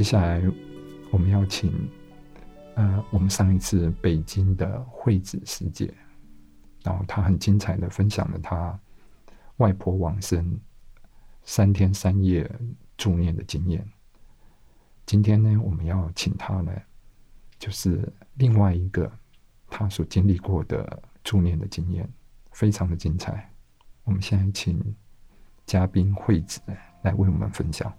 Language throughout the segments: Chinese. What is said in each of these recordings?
接下来我们要请，呃，我们上一次北京的惠子师姐，然后她很精彩的分享了她外婆往生三天三夜助念的经验。今天呢，我们要请她呢，就是另外一个她所经历过的助念的经验，非常的精彩。我们现在请嘉宾惠子来为我们分享。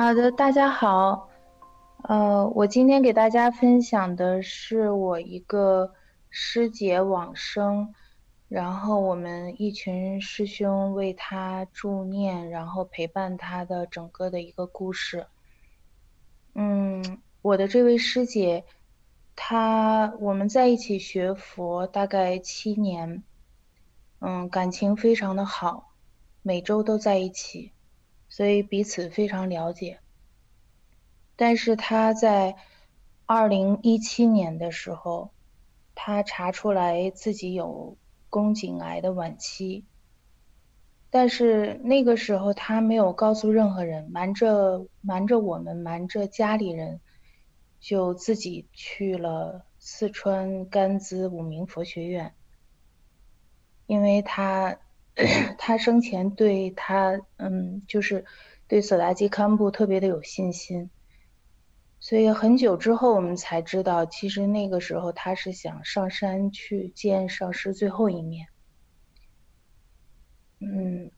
好的，大家好，呃，我今天给大家分享的是我一个师姐往生，然后我们一群师兄为她助念，然后陪伴她的整个的一个故事。嗯，我的这位师姐，她我们在一起学佛大概七年，嗯，感情非常的好，每周都在一起。所以彼此非常了解，但是他在二零一七年的时候，他查出来自己有宫颈癌的晚期，但是那个时候他没有告诉任何人，瞒着瞒着我们，瞒着家里人，就自己去了四川甘孜五明佛学院，因为他。他生前对他，嗯，就是对索达基堪布特别的有信心，所以很久之后我们才知道，其实那个时候他是想上山去见上师最后一面。嗯，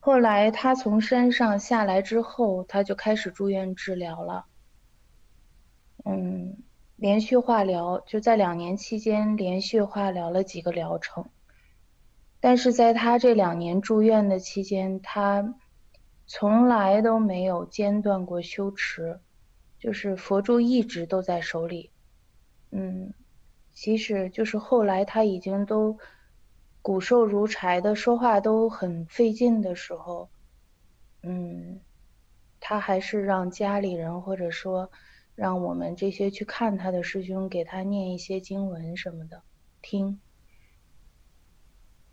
后来他从山上下来之后，他就开始住院治疗了。嗯，连续化疗就在两年期间连续化疗了几个疗程。但是在他这两年住院的期间，他从来都没有间断过修持，就是佛珠一直都在手里。嗯，即使就是后来他已经都骨瘦如柴的，说话都很费劲的时候，嗯，他还是让家里人或者说让我们这些去看他的师兄给他念一些经文什么的听。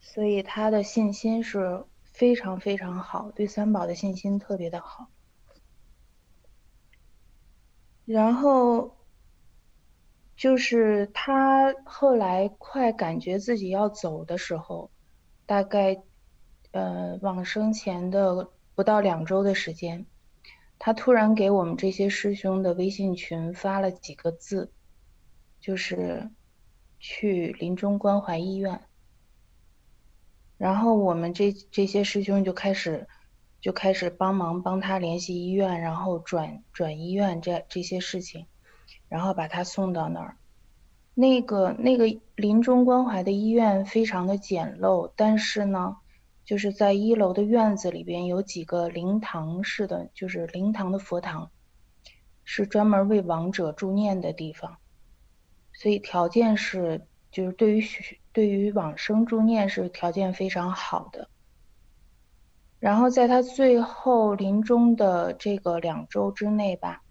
所以他的信心是非常非常好，对三宝的信心特别的好。然后就是他后来快感觉自己要走的时候，大概呃往生前的不到两周的时间，他突然给我们这些师兄的微信群发了几个字，就是去临终关怀医院。然后我们这这些师兄就开始，就开始帮忙帮他联系医院，然后转转医院这这些事情，然后把他送到那儿。那个那个临终关怀的医院非常的简陋，但是呢，就是在一楼的院子里边有几个灵堂式的，就是灵堂的佛堂，是专门为亡者助念的地方，所以条件是就是对于许。对于往生助念是条件非常好的，然后在他最后临终的这个两周之内吧，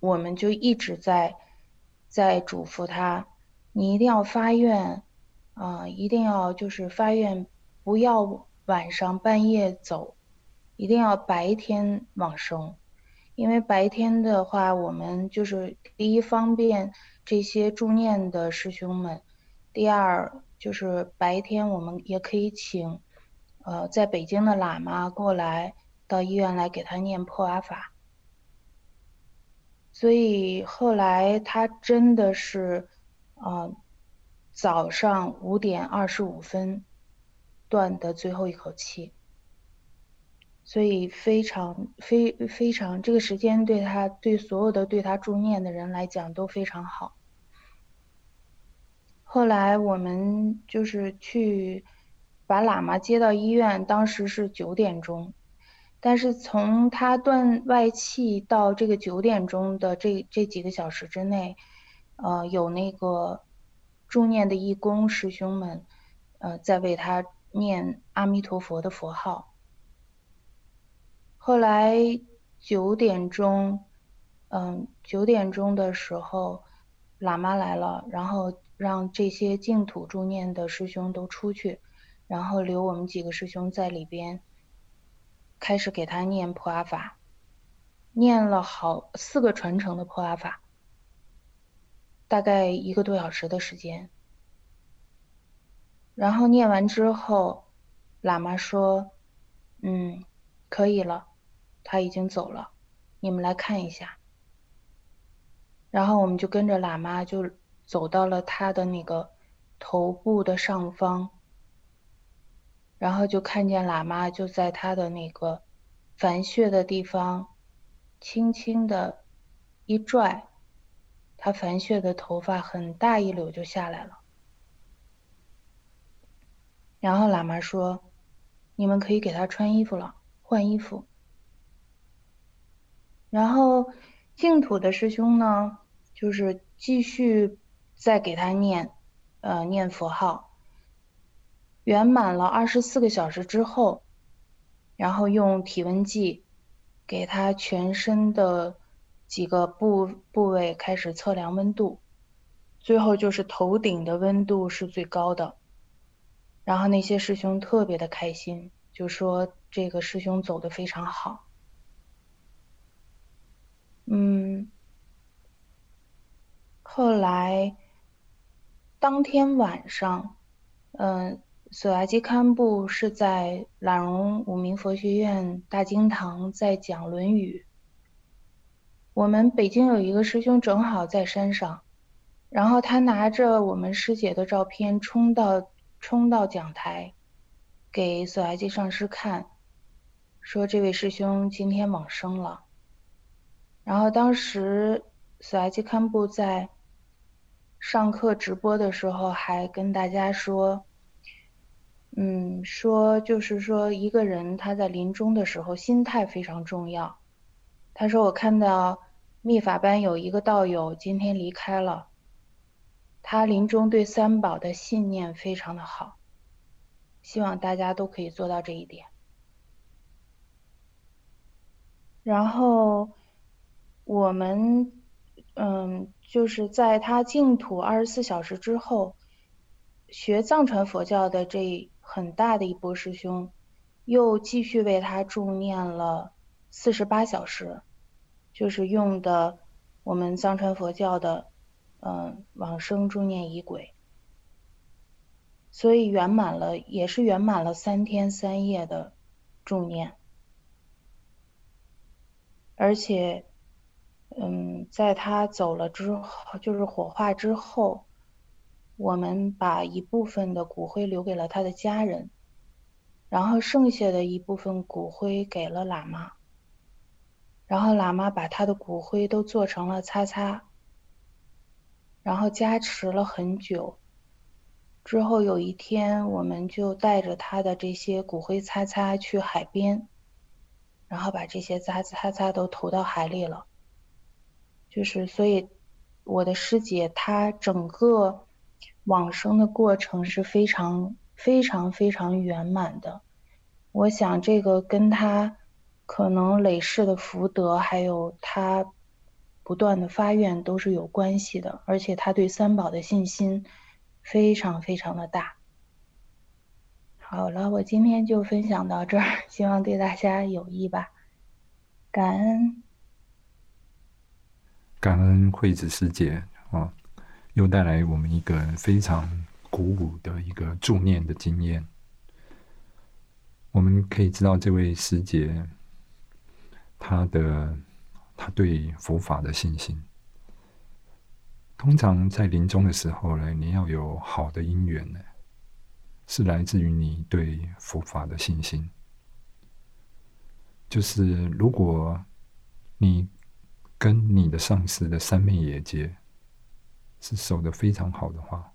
我们就一直在在嘱咐他，你一定要发愿啊，一定要就是发愿，不要晚上半夜走，一定要白天往生，因为白天的话，我们就是第一方便这些助念的师兄们。第二就是白天我们也可以请，呃，在北京的喇嘛过来到医院来给他念破阿法。所以后来他真的是，呃，早上五点二十五分断的最后一口气。所以非常非非常这个时间对他对所有的对他助念的人来讲都非常好。后来我们就是去把喇嘛接到医院，当时是九点钟，但是从他断外气到这个九点钟的这这几个小时之内，呃，有那个助念的义工师兄们，呃，在为他念阿弥陀佛的佛号。后来九点钟，嗯，九点钟的时候，喇嘛来了，然后让这些净土助念的师兄都出去，然后留我们几个师兄在里边，开始给他念普阿法。念了好四个传承的破阿法，大概一个多小时的时间。然后念完之后，喇嘛说：“嗯，可以了，他已经走了，你们来看一下。”然后我们就跟着喇嘛就走到了他的那个头部的上方，然后就看见喇嘛就在他的那个凡穴的地方。轻轻的一拽，他凡血的头发很大一绺就下来了。然后喇嘛说：“你们可以给他穿衣服了，换衣服。”然后净土的师兄呢，就是继续再给他念，呃，念佛号。圆满了二十四个小时之后，然后用体温计。给他全身的几个部部位开始测量温度，最后就是头顶的温度是最高的。然后那些师兄特别的开心，就说这个师兄走的非常好。嗯，后来当天晚上，嗯。索亚基堪布是在朗荣五明佛学院大经堂在讲《论语》。我们北京有一个师兄正好在山上，然后他拿着我们师姐的照片冲到冲到讲台，给索亚基上师看，说这位师兄今天往生了。然后当时索亚基堪布在上课直播的时候还跟大家说。嗯，说就是说，一个人他在临终的时候，心态非常重要。他说：“我看到密法班有一个道友今天离开了，他临终对三宝的信念非常的好，希望大家都可以做到这一点。”然后我们嗯，就是在他净土二十四小时之后，学藏传佛教的这。很大的一波师兄，又继续为他助念了四十八小时，就是用的我们藏传佛教的，嗯，往生助念仪轨，所以圆满了，也是圆满了三天三夜的助念，而且，嗯，在他走了之后，就是火化之后。我们把一部分的骨灰留给了他的家人，然后剩下的一部分骨灰给了喇嘛，然后喇嘛把他的骨灰都做成了擦擦，然后加持了很久。之后有一天，我们就带着他的这些骨灰擦擦去海边，然后把这些擦擦擦都投到海里了。就是所以，我的师姐她整个。往生的过程是非常非常非常圆满的，我想这个跟她可能累世的福德，还有她不断的发愿都是有关系的，而且她对三宝的信心非常非常的大。好了，我今天就分享到这儿，希望对大家有益吧。感恩，感恩惠子师姐啊。又带来我们一个非常鼓舞的一个助念的经验。我们可以知道，这位师姐，她的她对佛法的信心，通常在临终的时候呢，你要有好的因缘呢，是来自于你对佛法的信心。就是如果你跟你的上司的三昧野结。是守的非常好的话，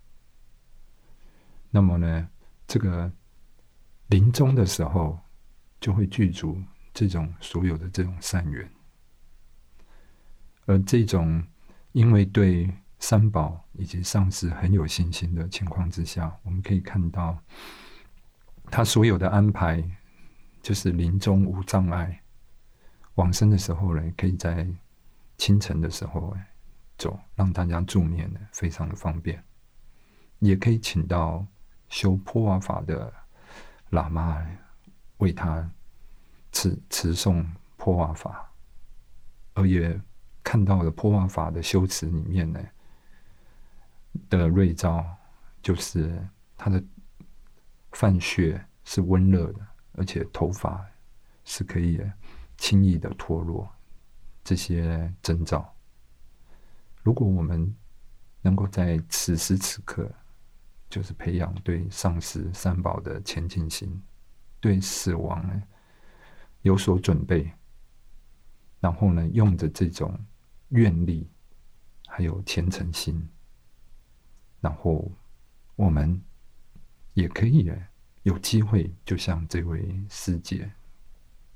那么呢，这个临终的时候就会具足这种所有的这种善缘，而这种因为对三宝以及上司很有信心的情况之下，我们可以看到他所有的安排，就是临终无障碍，往生的时候呢，可以在清晨的时候走，让大家助念呢，非常的方便。也可以请到修破瓦法的喇嘛为他持持诵破瓦法，而也看到了破瓦法的修持里面呢的瑞兆，就是他的泛血是温热的，而且头发是可以轻易的脱落，这些征兆。如果我们能够在此时此刻，就是培养对上师三宝的前进心，对死亡呢有所准备，然后呢，用着这种愿力，还有虔诚心，然后我们也可以有机会，就像这位师姐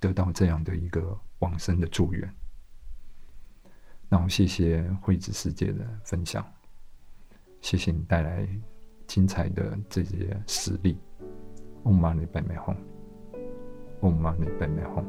得到这样的一个往生的祝愿。然后谢谢惠子世界的分享，谢谢你带来。精彩的这些实例，Om Mani Padme Hum，Om Mani Padme Hum。